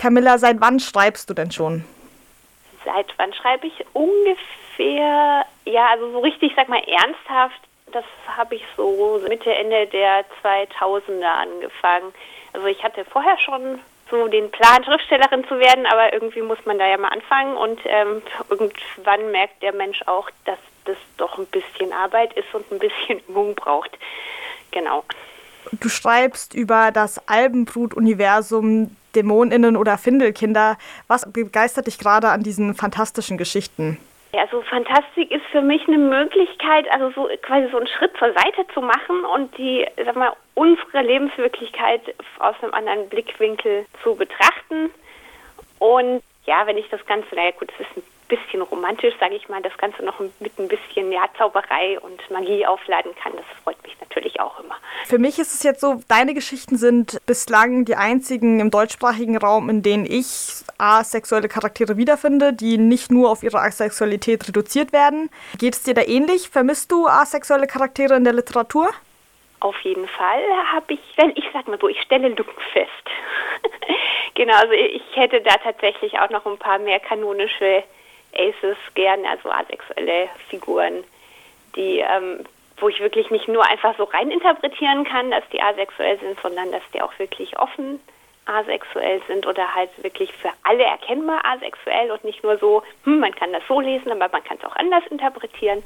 Camilla, seit wann schreibst du denn schon? Seit wann schreibe ich? Ungefähr, ja, also so richtig, sag mal, ernsthaft, das habe ich so Mitte, Ende der 2000er angefangen. Also ich hatte vorher schon so den Plan, Schriftstellerin zu werden, aber irgendwie muss man da ja mal anfangen und ähm, irgendwann merkt der Mensch auch, dass das doch ein bisschen Arbeit ist und ein bisschen Übung braucht. Genau. Du schreibst über das Albenbrut-Universum Dämoninnen oder Findelkinder. Was begeistert dich gerade an diesen fantastischen Geschichten? Ja, so Fantastik ist für mich eine Möglichkeit, also so quasi so einen Schritt zur Seite zu machen und die, sag mal, unsere Lebenswirklichkeit aus einem anderen Blickwinkel zu betrachten. Und ja, wenn ich das Ganze, naja gut, es ist ein bisschen romantisch, sage ich mal, das Ganze noch mit ein bisschen ja, Zauberei und Magie aufladen kann, das freut mich natürlich auch immer. Für mich ist es jetzt so, deine Geschichten sind bislang die einzigen im deutschsprachigen Raum, in denen ich asexuelle Charaktere wiederfinde, die nicht nur auf ihre Asexualität reduziert werden. Geht es dir da ähnlich? Vermisst du asexuelle Charaktere in der Literatur? Auf jeden Fall habe ich, ich sag mal so, ich stelle Lücken fest. genau, also ich hätte da tatsächlich auch noch ein paar mehr kanonische Aces gern, also asexuelle Figuren, die, ähm, wo ich wirklich nicht nur einfach so rein interpretieren kann, dass die asexuell sind, sondern dass die auch wirklich offen asexuell sind oder halt wirklich für alle erkennbar asexuell und nicht nur so, hm, man kann das so lesen, aber man kann es auch anders interpretieren.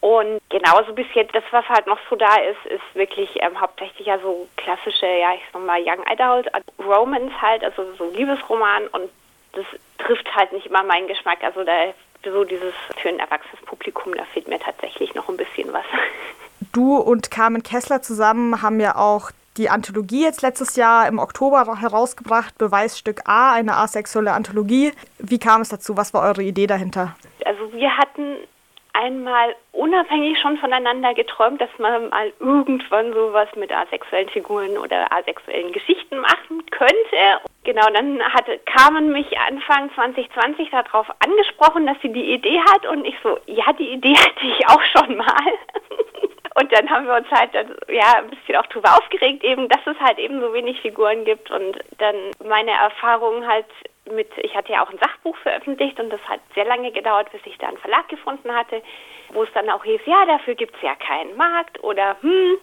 Und genauso bis jetzt, das, was halt noch so da ist, ist wirklich ähm, hauptsächlich ja so klassische, ja, ich sag mal, Young Adult Romance halt, also so Liebesroman und das trifft halt nicht immer meinen Geschmack. Also da so dieses für ein erwachsenes Publikum, da fehlt mir tatsächlich noch ein bisschen was. Du und Carmen Kessler zusammen haben ja auch die Anthologie jetzt letztes Jahr im Oktober herausgebracht, Beweisstück A, eine asexuelle Anthologie. Wie kam es dazu? Was war eure Idee dahinter? Also wir hatten einmal unabhängig schon voneinander geträumt, dass man mal irgendwann sowas mit asexuellen Figuren oder asexuellen Geschichten machen könnte. Genau, dann hatte Carmen mich Anfang 2020 darauf angesprochen, dass sie die Idee hat und ich so, ja, die Idee hatte ich auch schon mal. Und dann haben wir uns halt dann, ja ein bisschen auch drüber aufgeregt, eben, dass es halt eben so wenig Figuren gibt und dann meine Erfahrungen halt mit, ich hatte ja auch ein Sachbuch veröffentlicht und das hat sehr lange gedauert, bis ich da einen Verlag gefunden hatte, wo es dann auch hieß, ja, dafür gibt es ja keinen Markt oder hm,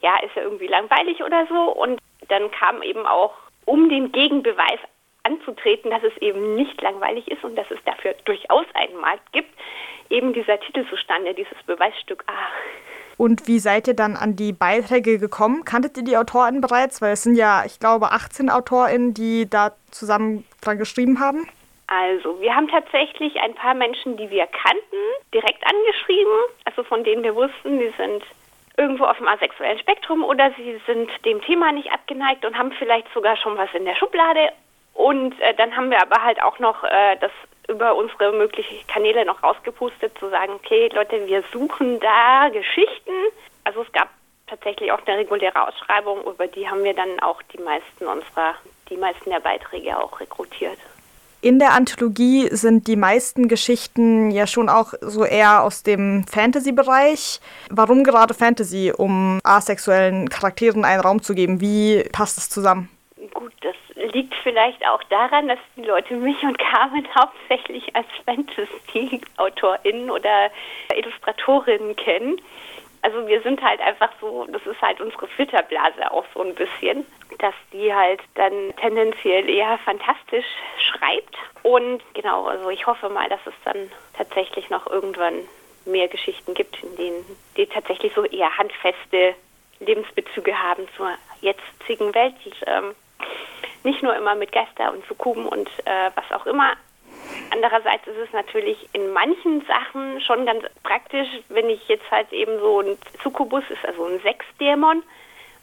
ja, ist ja irgendwie langweilig oder so. Und dann kam eben auch, um den Gegenbeweis anzutreten, dass es eben nicht langweilig ist und dass es dafür durchaus einen Markt gibt, eben dieser Titel zustande, dieses Beweisstück A. Und wie seid ihr dann an die Beiträge gekommen? Kanntet ihr die AutorInnen bereits? Weil es sind ja, ich glaube, 18 AutorInnen, die da zusammen dran geschrieben haben. Also, wir haben tatsächlich ein paar Menschen, die wir kannten, direkt angeschrieben, also von denen wir wussten, die sind irgendwo auf dem asexuellen Spektrum oder sie sind dem Thema nicht abgeneigt und haben vielleicht sogar schon was in der Schublade. Und äh, dann haben wir aber halt auch noch äh, das über unsere möglichen Kanäle noch rausgepustet, zu sagen, okay, Leute, wir suchen da Geschichten. Also es gab tatsächlich auch eine reguläre Ausschreibung, über die haben wir dann auch die meisten unserer, die meisten der Beiträge auch rekrutiert. In der Anthologie sind die meisten Geschichten ja schon auch so eher aus dem Fantasy-Bereich. Warum gerade Fantasy, um asexuellen Charakteren einen Raum zu geben? Wie passt das zusammen? Liegt vielleicht auch daran, dass die Leute mich und Carmen hauptsächlich als Fantasy-AutorInnen oder Illustratorinnen kennen. Also wir sind halt einfach so, das ist halt unsere Filterblase auch so ein bisschen, dass die halt dann tendenziell eher fantastisch schreibt. Und genau, also ich hoffe mal, dass es dann tatsächlich noch irgendwann mehr Geschichten gibt, in denen die tatsächlich so eher handfeste Lebensbezüge haben zur jetzigen Welt. Und, ähm, nicht nur immer mit Geister und Sukuben und äh, was auch immer. Andererseits ist es natürlich in manchen Sachen schon ganz praktisch, wenn ich jetzt halt eben so ein Sukubus ist, also ein Sexdämon.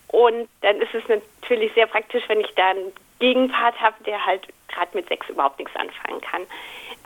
Und dann ist es natürlich sehr praktisch, wenn ich da einen Gegenpart habe, der halt gerade mit Sex überhaupt nichts anfangen kann.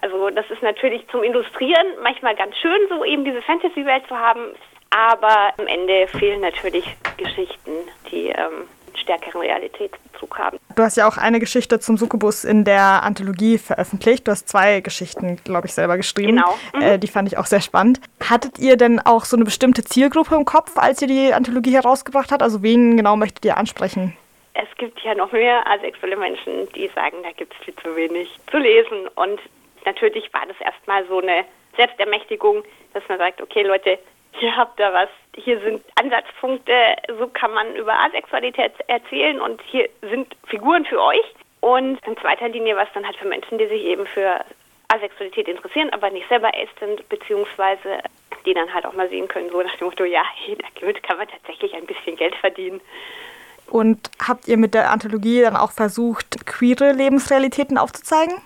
Also das ist natürlich zum Illustrieren manchmal ganz schön, so eben diese Fantasy-Welt zu haben. Aber am Ende fehlen natürlich Geschichten, die ähm, stärkeren Realitätsbezug haben. Du hast ja auch eine Geschichte zum Succubus in der Anthologie veröffentlicht. Du hast zwei Geschichten, glaube ich, selber geschrieben. Genau. Mhm. Äh, die fand ich auch sehr spannend. Hattet ihr denn auch so eine bestimmte Zielgruppe im Kopf, als ihr die Anthologie herausgebracht habt? Also wen genau möchtet ihr ansprechen? es gibt ja noch mehr asexuelle Menschen, die sagen, da gibt es viel zu wenig zu lesen. Und natürlich war das erstmal so eine Selbstermächtigung, dass man sagt, okay Leute, hier habt ihr was, hier sind Ansatzpunkte, so kann man über Asexualität erzählen und hier sind Figuren für euch. Und in zweiter Linie was dann halt für Menschen, die sich eben für Asexualität interessieren, aber nicht selber ace sind, beziehungsweise die dann halt auch mal sehen können, so nach dem Motto, ja, damit kann man tatsächlich ein bisschen Geld verdienen. Und habt ihr mit der Anthologie dann auch versucht, queere Lebensrealitäten aufzuzeigen?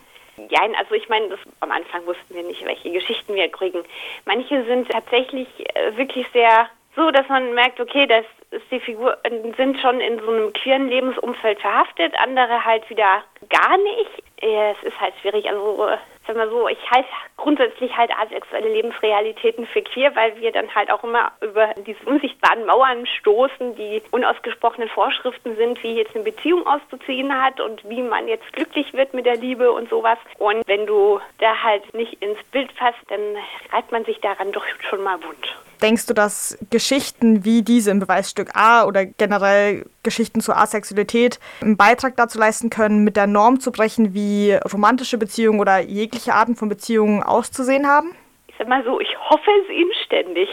Ja, also ich meine, am Anfang wussten wir nicht, welche Geschichten wir kriegen. Manche sind tatsächlich äh, wirklich sehr so, dass man merkt, okay, das ist die Figur sind schon in so einem queeren Lebensumfeld verhaftet, andere halt wieder gar nicht. Es ist halt schwierig. Also sag mal so, ich halte grundsätzlich halt asexuelle Lebensrealitäten für queer, weil wir dann halt auch immer über diese unsichtbaren Mauern stoßen, die unausgesprochenen Vorschriften sind, wie jetzt eine Beziehung auszuziehen hat und wie man jetzt glücklich wird mit der Liebe und sowas. Und wenn du da halt nicht ins Bild fasst, dann reibt man sich daran doch schon mal wund. Denkst du, dass Geschichten wie diese im Beweisstück A oder generell Geschichten zur Asexualität einen Beitrag dazu leisten können, mit der Norm zu brechen, wie romantische Beziehungen oder jegliche Arten von Beziehungen auszusehen haben? Ich sag mal so, ich hoffe es inständig.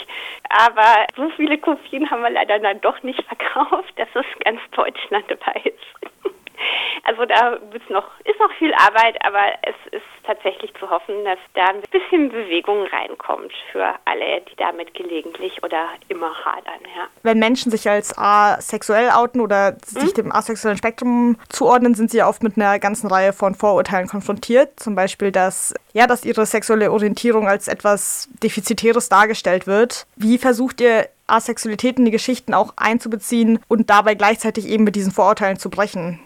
Aber so viele Kopien haben wir leider dann doch nicht verkauft, dass es ganz Deutschland dabei ist. Also da noch, ist noch viel Arbeit, aber es ist tatsächlich zu hoffen, dass da ein bisschen Bewegung reinkommt für alle, die damit gelegentlich oder immer hadern. Ja. Wenn Menschen sich als asexuell outen oder sich hm? dem asexuellen Spektrum zuordnen, sind sie ja oft mit einer ganzen Reihe von Vorurteilen konfrontiert. Zum Beispiel, dass, ja, dass ihre sexuelle Orientierung als etwas Defizitäres dargestellt wird. Wie versucht ihr Asexualität in die Geschichten auch einzubeziehen und dabei gleichzeitig eben mit diesen Vorurteilen zu brechen?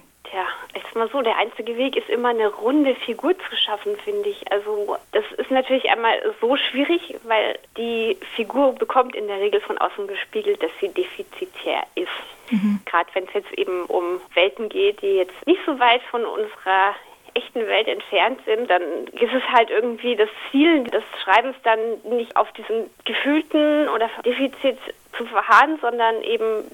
Ja, ist mal so, der einzige Weg ist immer eine runde Figur zu schaffen, finde ich. Also das ist natürlich einmal so schwierig, weil die Figur bekommt in der Regel von außen gespiegelt, dass sie defizitär ist. Mhm. Gerade wenn es jetzt eben um Welten geht, die jetzt nicht so weit von unserer echten Welt entfernt sind, dann ist es halt irgendwie das Ziel des Schreibens dann nicht auf diesem gefühlten oder Defizit zu verharren, sondern eben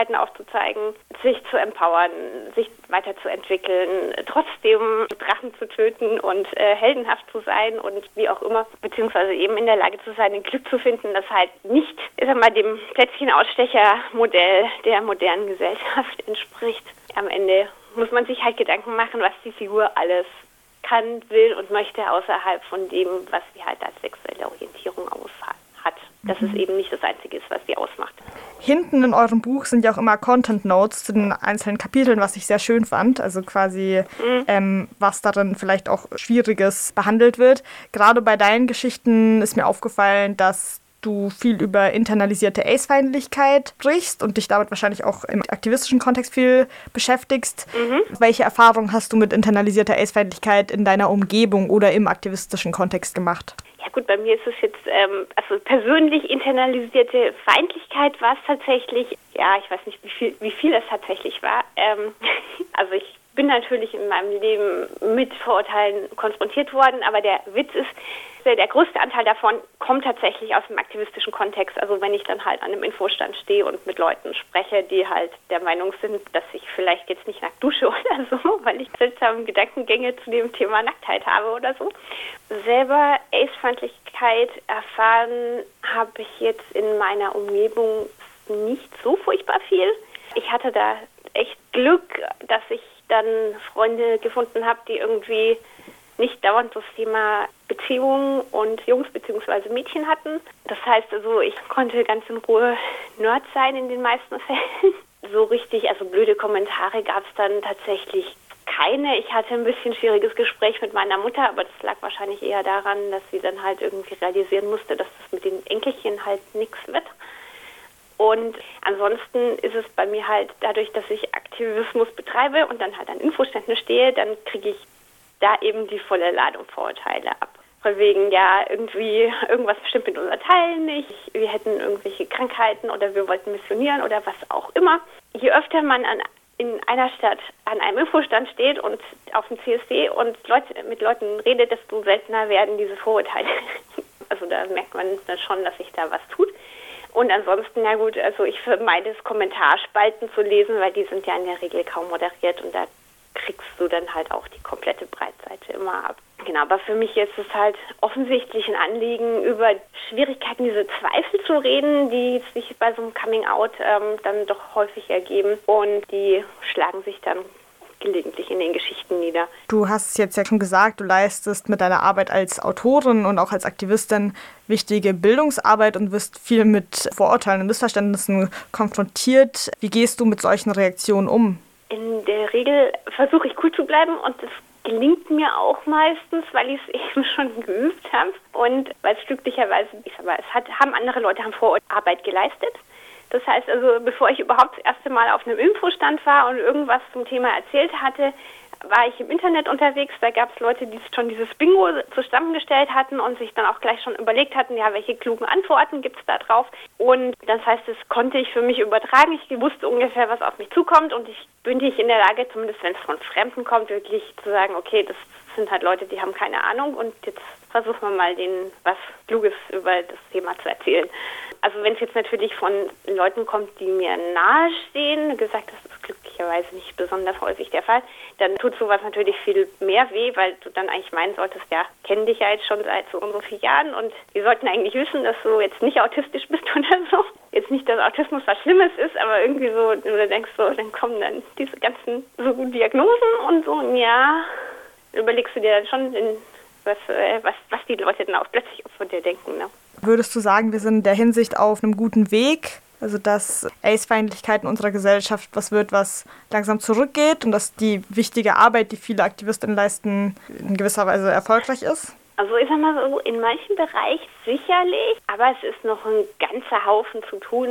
Möglichkeiten aufzuzeigen, sich zu empowern, sich weiterzuentwickeln, trotzdem Drachen zu töten und äh, heldenhaft zu sein und wie auch immer, beziehungsweise eben in der Lage zu sein, ein Glück zu finden, das halt nicht, ich sag mal, dem Plätzchenausstecher-Modell der modernen Gesellschaft entspricht. Am Ende muss man sich halt Gedanken machen, was die Figur alles kann, will und möchte außerhalb von dem, was sie halt als sexuelle Orientierung aushat dass es eben nicht das Einzige ist, was sie ausmacht. Hinten in eurem Buch sind ja auch immer Content Notes zu den einzelnen Kapiteln, was ich sehr schön fand. Also quasi, mhm. ähm, was darin vielleicht auch Schwieriges behandelt wird. Gerade bei deinen Geschichten ist mir aufgefallen, dass du viel über internalisierte Ace-Feindlichkeit sprichst und dich damit wahrscheinlich auch im aktivistischen Kontext viel beschäftigst. Mhm. Welche Erfahrungen hast du mit internalisierter Ace-Feindlichkeit in deiner Umgebung oder im aktivistischen Kontext gemacht? Ja gut, bei mir ist es jetzt, ähm, also persönlich internalisierte Feindlichkeit war es tatsächlich, ja, ich weiß nicht, wie viel, wie viel es tatsächlich war. Ähm, also ich bin natürlich in meinem Leben mit Vorurteilen konfrontiert worden, aber der Witz ist, der größte Anteil davon kommt tatsächlich aus dem aktivistischen Kontext. Also wenn ich dann halt an einem Infostand stehe und mit Leuten spreche, die halt der Meinung sind, dass ich vielleicht jetzt nicht nackt dusche oder so, weil ich seltsame Gedankengänge zu dem Thema Nacktheit habe oder so. Selber Ace-Feindlichkeit erfahren habe ich jetzt in meiner Umgebung nicht so furchtbar viel. Ich hatte da echt Glück, dass ich dann Freunde gefunden habe, die irgendwie nicht dauernd das Thema Beziehungen und Jungs bzw. Mädchen hatten. Das heißt also, ich konnte ganz in Ruhe Nerd sein in den meisten Fällen. So richtig, also blöde Kommentare gab es dann tatsächlich keine. Ich hatte ein bisschen schwieriges Gespräch mit meiner Mutter, aber das lag wahrscheinlich eher daran, dass sie dann halt irgendwie realisieren musste, dass das mit den Enkelchen halt nichts wird. Und ansonsten ist es bei mir halt dadurch, dass ich Aktivismus betreibe und dann halt an Infoständen stehe, dann kriege ich da eben die volle Ladung Vorurteile ab. Von wegen, ja, irgendwie, irgendwas stimmt mit unserer Teil nicht, wir hätten irgendwelche Krankheiten oder wir wollten missionieren oder was auch immer. Je öfter man an, in einer Stadt an einem Infostand steht und auf dem CSD und Leute, mit Leuten redet, desto seltener werden diese Vorurteile. Also da merkt man dann schon, dass sich da was tut. Und ansonsten, na gut, also ich vermeide es, Kommentarspalten zu lesen, weil die sind ja in der Regel kaum moderiert und da kriegst du dann halt auch die komplette Breitseite immer ab. Genau, aber für mich ist es halt offensichtlich ein Anliegen, über Schwierigkeiten, diese Zweifel zu reden, die sich bei so einem Coming-out ähm, dann doch häufig ergeben und die schlagen sich dann gelegentlich in den Geschichten nieder. Du hast es jetzt ja schon gesagt, du leistest mit deiner Arbeit als Autorin und auch als Aktivistin wichtige Bildungsarbeit und wirst viel mit Vorurteilen und Missverständnissen konfrontiert. Wie gehst du mit solchen Reaktionen um? In der Regel versuche ich cool zu bleiben und das gelingt mir auch meistens, weil ich es eben schon geübt habe und weil es glücklicherweise, ich sag mal, es hat, haben andere Leute haben Vorarbeit geleistet. Das heißt also, bevor ich überhaupt das erste Mal auf einem Infostand war und irgendwas zum Thema erzählt hatte, war ich im Internet unterwegs. Da gab es Leute, die schon dieses Bingo zusammengestellt hatten und sich dann auch gleich schon überlegt hatten, ja, welche klugen Antworten gibt es da drauf. Und das heißt, das konnte ich für mich übertragen. Ich wusste ungefähr, was auf mich zukommt und ich bin nicht in der Lage, zumindest wenn es von Fremden kommt, wirklich zu sagen, okay, das sind halt Leute, die haben keine Ahnung und jetzt versuchen wir mal denen was Kluges über das Thema zu erzählen. Also wenn es jetzt natürlich von Leuten kommt, die mir nahestehen, gesagt, das ist glücklicherweise nicht besonders häufig der Fall, dann tut sowas natürlich viel mehr weh, weil du dann eigentlich meinen solltest, ja, kennen dich ja jetzt schon seit so und so vielen Jahren und wir sollten eigentlich wissen, dass du jetzt nicht autistisch bist oder so. Jetzt nicht, dass Autismus was Schlimmes ist, aber irgendwie so, du denkst so, dann kommen dann diese ganzen so guten Diagnosen und so, und ja, überlegst du dir dann schon, was, äh, was, was die Leute dann auch plötzlich von dir denken. Ne? Würdest du sagen, wir sind in der Hinsicht auf einem guten Weg? Also dass AIDS-Feindlichkeit in unserer Gesellschaft was wird, was langsam zurückgeht und dass die wichtige Arbeit, die viele Aktivistinnen leisten, in gewisser Weise erfolgreich ist? Also ich sag mal so, in manchen Bereichen sicherlich, aber es ist noch ein ganzer Haufen zu tun.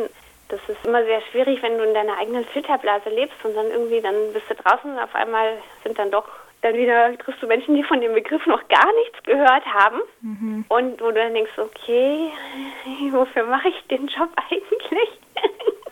Das ist immer sehr schwierig, wenn du in deiner eigenen Filterblase lebst und dann irgendwie, dann bist du draußen und auf einmal sind dann doch dann wieder triffst du Menschen, die von dem Begriff noch gar nichts gehört haben. Mhm. Und wo du dann denkst, okay, wofür mache ich den Job eigentlich?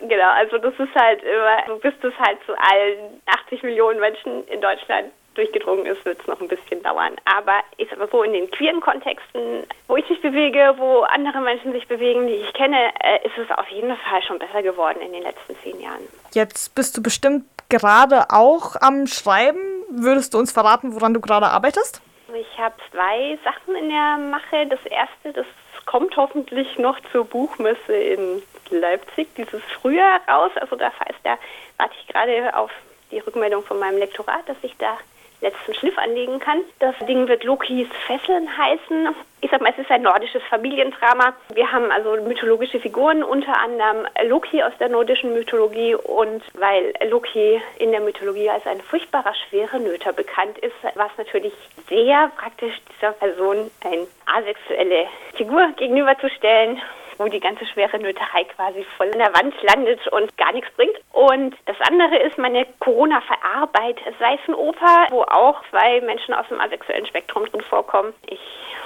genau, also das ist halt immer, bis das halt zu allen 80 Millionen Menschen in Deutschland durchgedrungen ist, wird es noch ein bisschen dauern. Aber ich sag mal so, in den queeren Kontexten, wo ich mich bewege, wo andere Menschen sich bewegen, die ich kenne, äh, ist es auf jeden Fall schon besser geworden in den letzten zehn Jahren. Jetzt bist du bestimmt gerade auch am Schreiben. Würdest du uns verraten, woran du gerade arbeitest? Ich habe zwei Sachen in der Mache. Das erste, das kommt hoffentlich noch zur Buchmesse in Leipzig dieses Frühjahr raus. Also da, heißt, da warte ich gerade auf die Rückmeldung von meinem Lektorat, dass ich da letzten Schliff anlegen kann. Das Ding wird Lokis Fesseln heißen. Ich sag mal, es ist ein nordisches Familiendrama. Wir haben also mythologische Figuren, unter anderem Loki aus der nordischen Mythologie. Und weil Loki in der Mythologie als ein furchtbarer schwere Nöter bekannt ist, war es natürlich sehr praktisch, dieser Person eine asexuelle Figur gegenüberzustellen wo die ganze schwere Nöterei quasi voll an der Wand landet und gar nichts bringt. Und das andere ist meine Corona-Verarbeit-Seifenoper, wo auch zwei Menschen aus dem asexuellen Spektrum drin vorkommen. Ich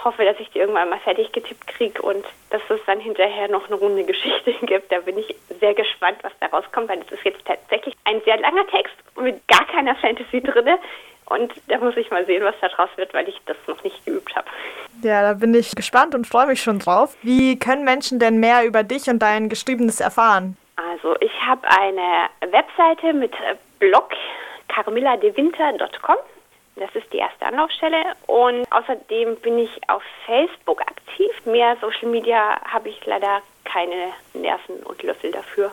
hoffe, dass ich die irgendwann mal fertig getippt kriege und dass es dann hinterher noch eine runde Geschichte gibt. Da bin ich sehr gespannt, was da rauskommt, weil es ist jetzt tatsächlich ein sehr langer Text mit gar keiner Fantasy drin. Und da muss ich mal sehen, was da draus wird, weil ich das noch nicht geübt habe. Ja, da bin ich gespannt und freue mich schon drauf. Wie können Menschen denn mehr über dich und dein Geschriebenes erfahren? Also ich habe eine Webseite mit Blog carmilladewinter.com. Das ist die erste Anlaufstelle. Und außerdem bin ich auf Facebook aktiv. Mehr Social Media habe ich leider keine Nerven und Löffel dafür.